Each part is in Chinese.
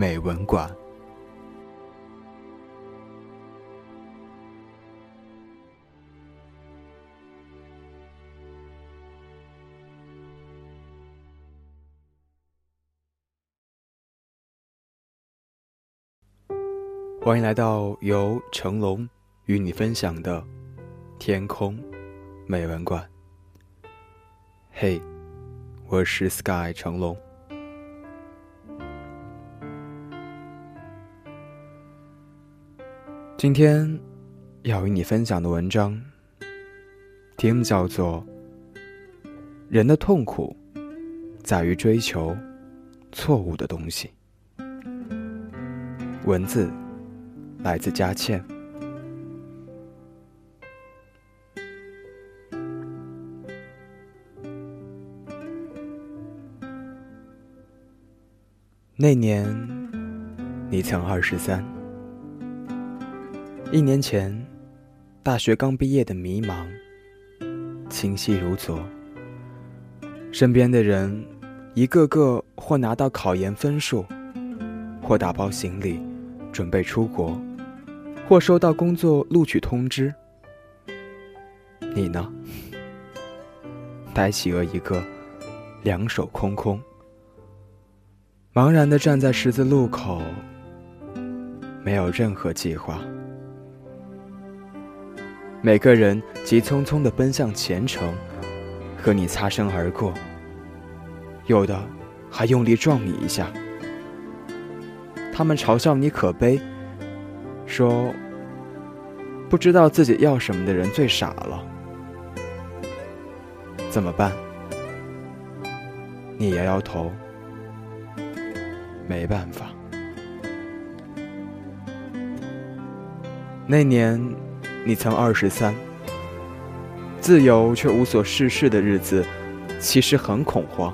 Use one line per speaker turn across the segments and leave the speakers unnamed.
美文馆》。欢迎来到由成龙与你分享的《天空美文馆》。嘿。我是 Sky 成龙。今天要与你分享的文章，题目叫做《人的痛苦在于追求错误的东西》。文字来自佳倩。那年，你曾二十三。一年前，大学刚毕业的迷茫，清晰如昨。身边的人，一个个或拿到考研分数，或打包行李准备出国，或收到工作录取通知。你呢？呆企鹅一个，两手空空。茫然的站在十字路口，没有任何计划。每个人急匆匆的奔向前程，和你擦身而过，有的还用力撞你一下。他们嘲笑你可悲，说不知道自己要什么的人最傻了。怎么办？你摇摇头。没办法。那年，你曾二十三，自由却无所事事的日子，其实很恐慌。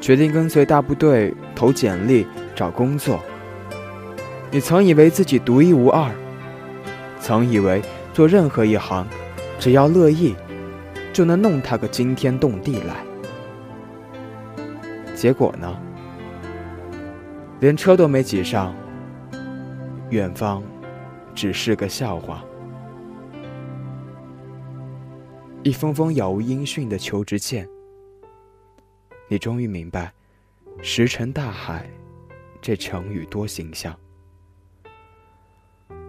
决定跟随大部队投简历找工作。你曾以为自己独一无二，曾以为做任何一行，只要乐意，就能弄他个惊天动地来。结果呢？连车都没挤上，远方只是个笑话。一封封杳无音讯的求职信，你终于明白“石沉大海”这成语多形象。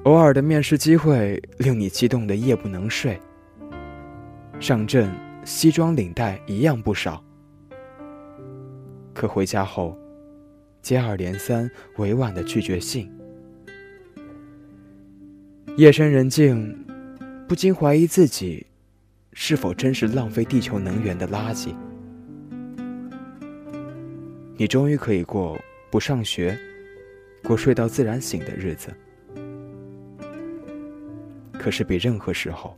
偶尔的面试机会令你激动的夜不能睡。上阵西装领带一样不少，可回家后。接二连三委婉的拒绝信，夜深人静，不禁怀疑自己，是否真是浪费地球能源的垃圾。你终于可以过不上学，过睡到自然醒的日子，可是比任何时候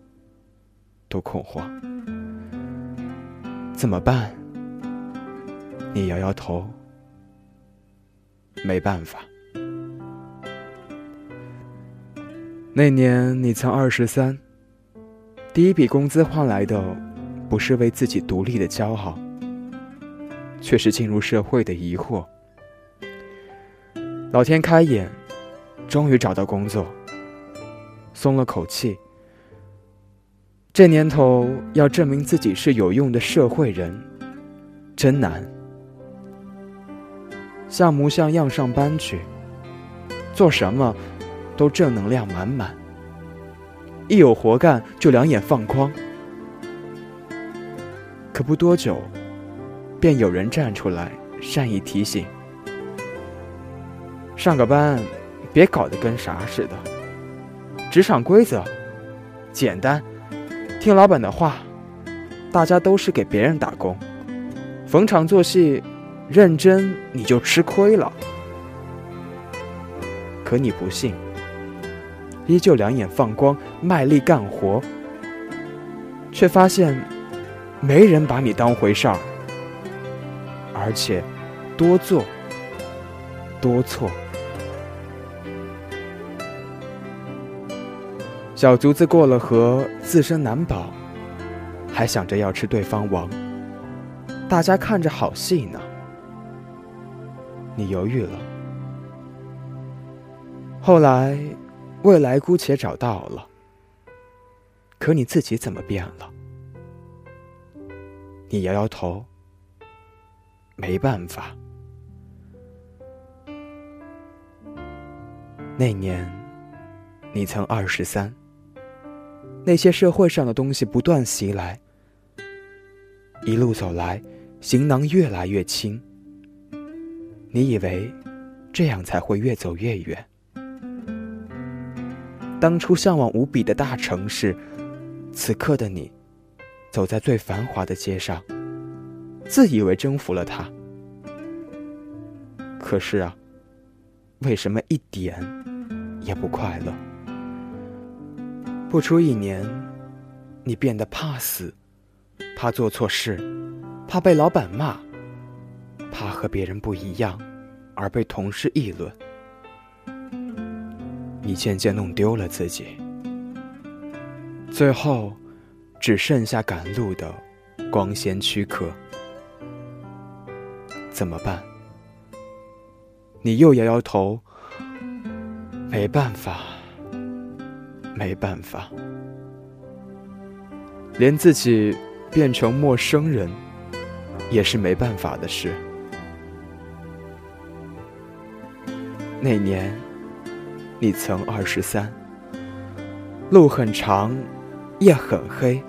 都恐慌。怎么办？你摇摇头。没办法。那年你曾二十三，第一笔工资换来的，不是为自己独立的骄傲，却是进入社会的疑惑。老天开眼，终于找到工作，松了口气。这年头要证明自己是有用的社会人，真难。像模像样上班去，做什么都正能量满满。一有活干就两眼放光。可不多久，便有人站出来善意提醒：上个班，别搞得跟啥似的。职场规则简单，听老板的话。大家都是给别人打工，逢场作戏。认真你就吃亏了。可你不信，依旧两眼放光，卖力干活，却发现没人把你当回事儿，而且多做多错。小卒子过了河，自身难保，还想着要吃对方王。大家看着好戏呢，你犹豫了。后来，未来姑且找到了，可你自己怎么变了？你摇摇头，没办法。那年，你曾二十三。那些社会上的东西不断袭来，一路走来，行囊越来越轻。你以为这样才会越走越远？当初向往无比的大城市，此刻的你，走在最繁华的街上，自以为征服了它。可是啊，为什么一点也不快乐？不出一年，你变得怕死，怕做错事，怕被老板骂，怕和别人不一样而被同事议论。你渐渐弄丢了自己，最后只剩下赶路的光鲜躯壳。怎么办？你又摇摇头，没办法。没办法，连自己变成陌生人也是没办法的事。那年，你曾二十三，路很长，夜很黑，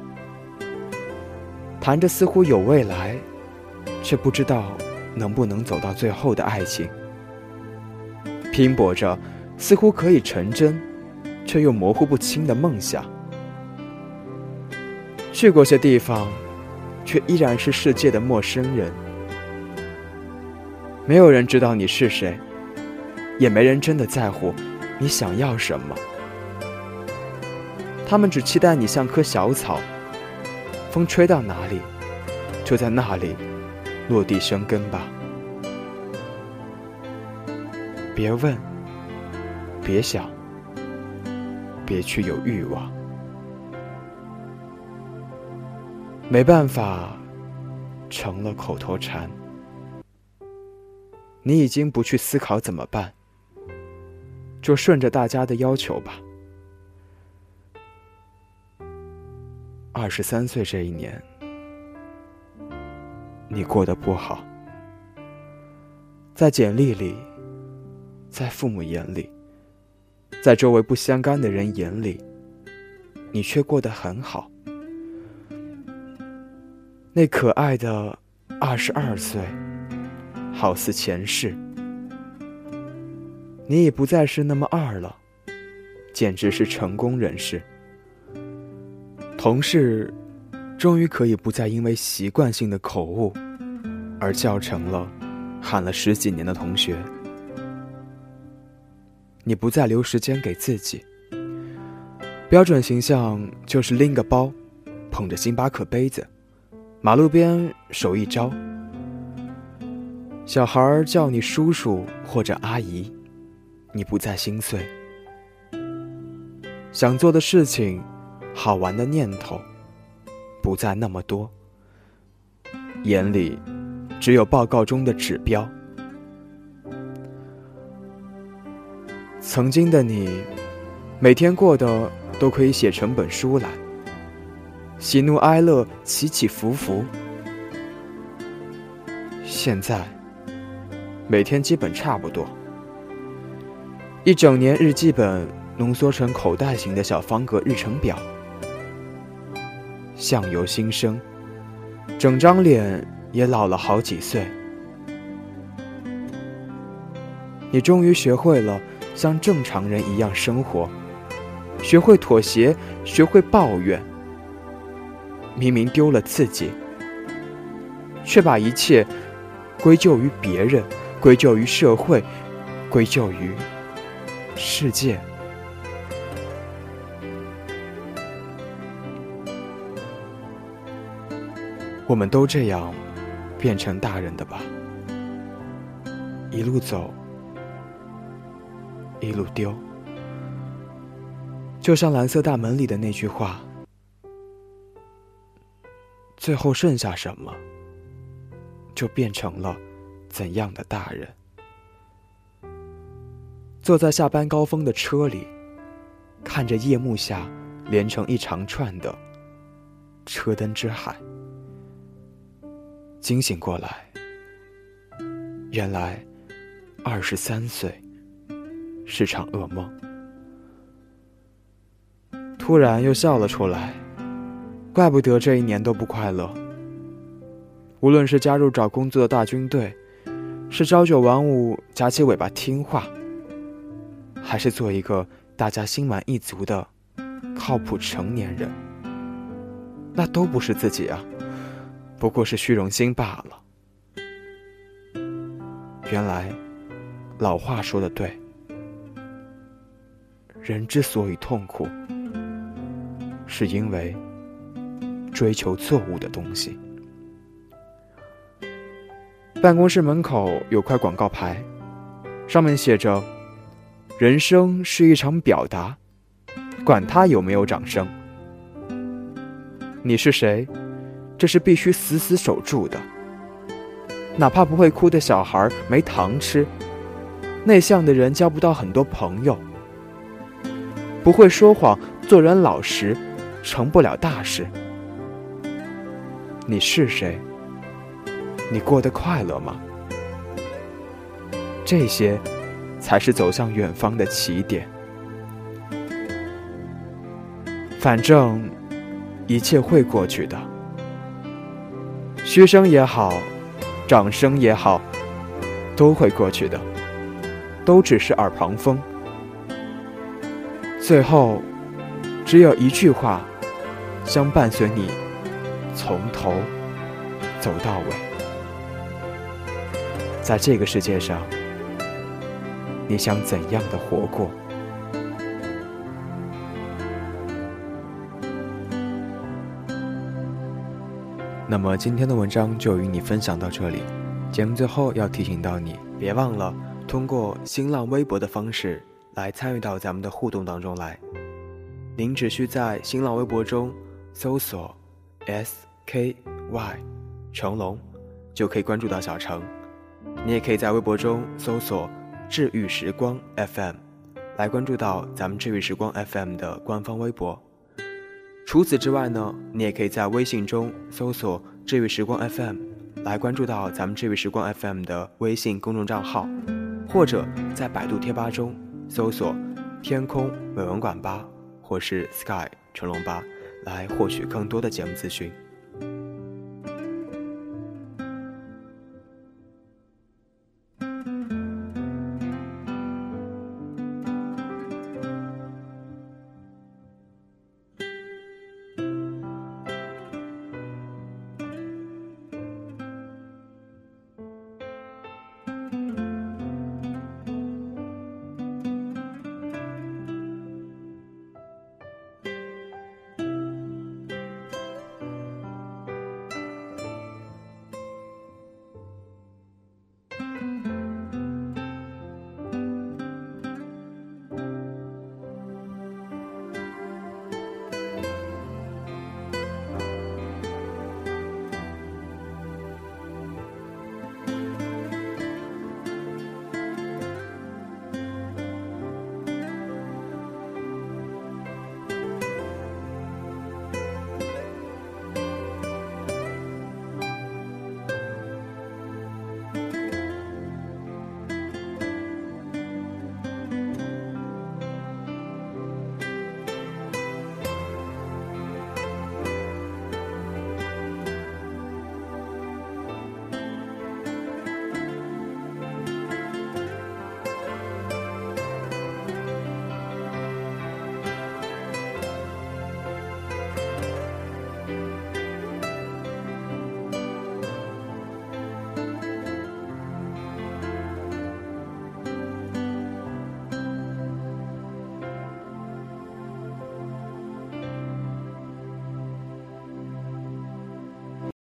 谈着似乎有未来，却不知道能不能走到最后的爱情，拼搏着，似乎可以成真。却又模糊不清的梦想，去过些地方，却依然是世界的陌生人。没有人知道你是谁，也没人真的在乎你想要什么。他们只期待你像棵小草，风吹到哪里，就在那里落地生根吧。别问，别想。别去有欲望，没办法，成了口头禅。你已经不去思考怎么办，就顺着大家的要求吧。二十三岁这一年，你过得不好，在简历里，在父母眼里。在周围不相干的人眼里，你却过得很好。那可爱的二十二岁，好似前世，你已不再是那么二了，简直是成功人士。同事终于可以不再因为习惯性的口误，而叫成了喊了十几年的同学。你不再留时间给自己，标准形象就是拎个包，捧着星巴克杯子，马路边手一招，小孩叫你叔叔或者阿姨，你不再心碎。想做的事情，好玩的念头，不再那么多，眼里只有报告中的指标。曾经的你，每天过的都可以写成本书来，喜怒哀乐起起伏伏。现在，每天基本差不多，一整年日记本浓缩成口袋型的小方格日程表，相由心生，整张脸也老了好几岁。你终于学会了。像正常人一样生活，学会妥协，学会抱怨。明明丢了自己，却把一切归咎于别人，归咎于社会，归咎于世界。我们都这样变成大人的吧，一路走，一路丢。就像蓝色大门里的那句话：“最后剩下什么，就变成了怎样的大人。”坐在下班高峰的车里，看着夜幕下连成一长串的车灯之海，惊醒过来，原来二十三岁是场噩梦。突然又笑了出来，怪不得这一年都不快乐。无论是加入找工作的大军队，是朝九晚五夹起尾巴听话，还是做一个大家心满意足的靠谱成年人，那都不是自己啊，不过是虚荣心罢了。原来，老话说的对，人之所以痛苦。是因为追求错误的东西。办公室门口有块广告牌，上面写着：“人生是一场表达，管他有没有掌声。你是谁？这是必须死死守住的。哪怕不会哭的小孩没糖吃，内向的人交不到很多朋友，不会说谎，做人老实。”成不了大事。你是谁？你过得快乐吗？这些，才是走向远方的起点。反正，一切会过去的。嘘声也好，掌声也好，都会过去的，都只是耳旁风。最后，只有一句话。将伴随你从头走到尾，在这个世界上，你想怎样的活过？那么今天的文章就与你分享到这里。节目最后要提醒到你，别忘了通过新浪微博的方式来参与到咱们的互动当中来。您只需在新浪微博中。搜索 S K Y 成龙，就可以关注到小程。你也可以在微博中搜索“治愈时光 FM”，来关注到咱们“治愈时光 FM” 的官方微博。除此之外呢，你也可以在微信中搜索“治愈时光 FM”，来关注到咱们“治愈时光 FM” 的微信公众账号，或者在百度贴吧中搜索“天空美文馆吧”或是 “Sky 成龙吧”。来获取更多的节目资讯。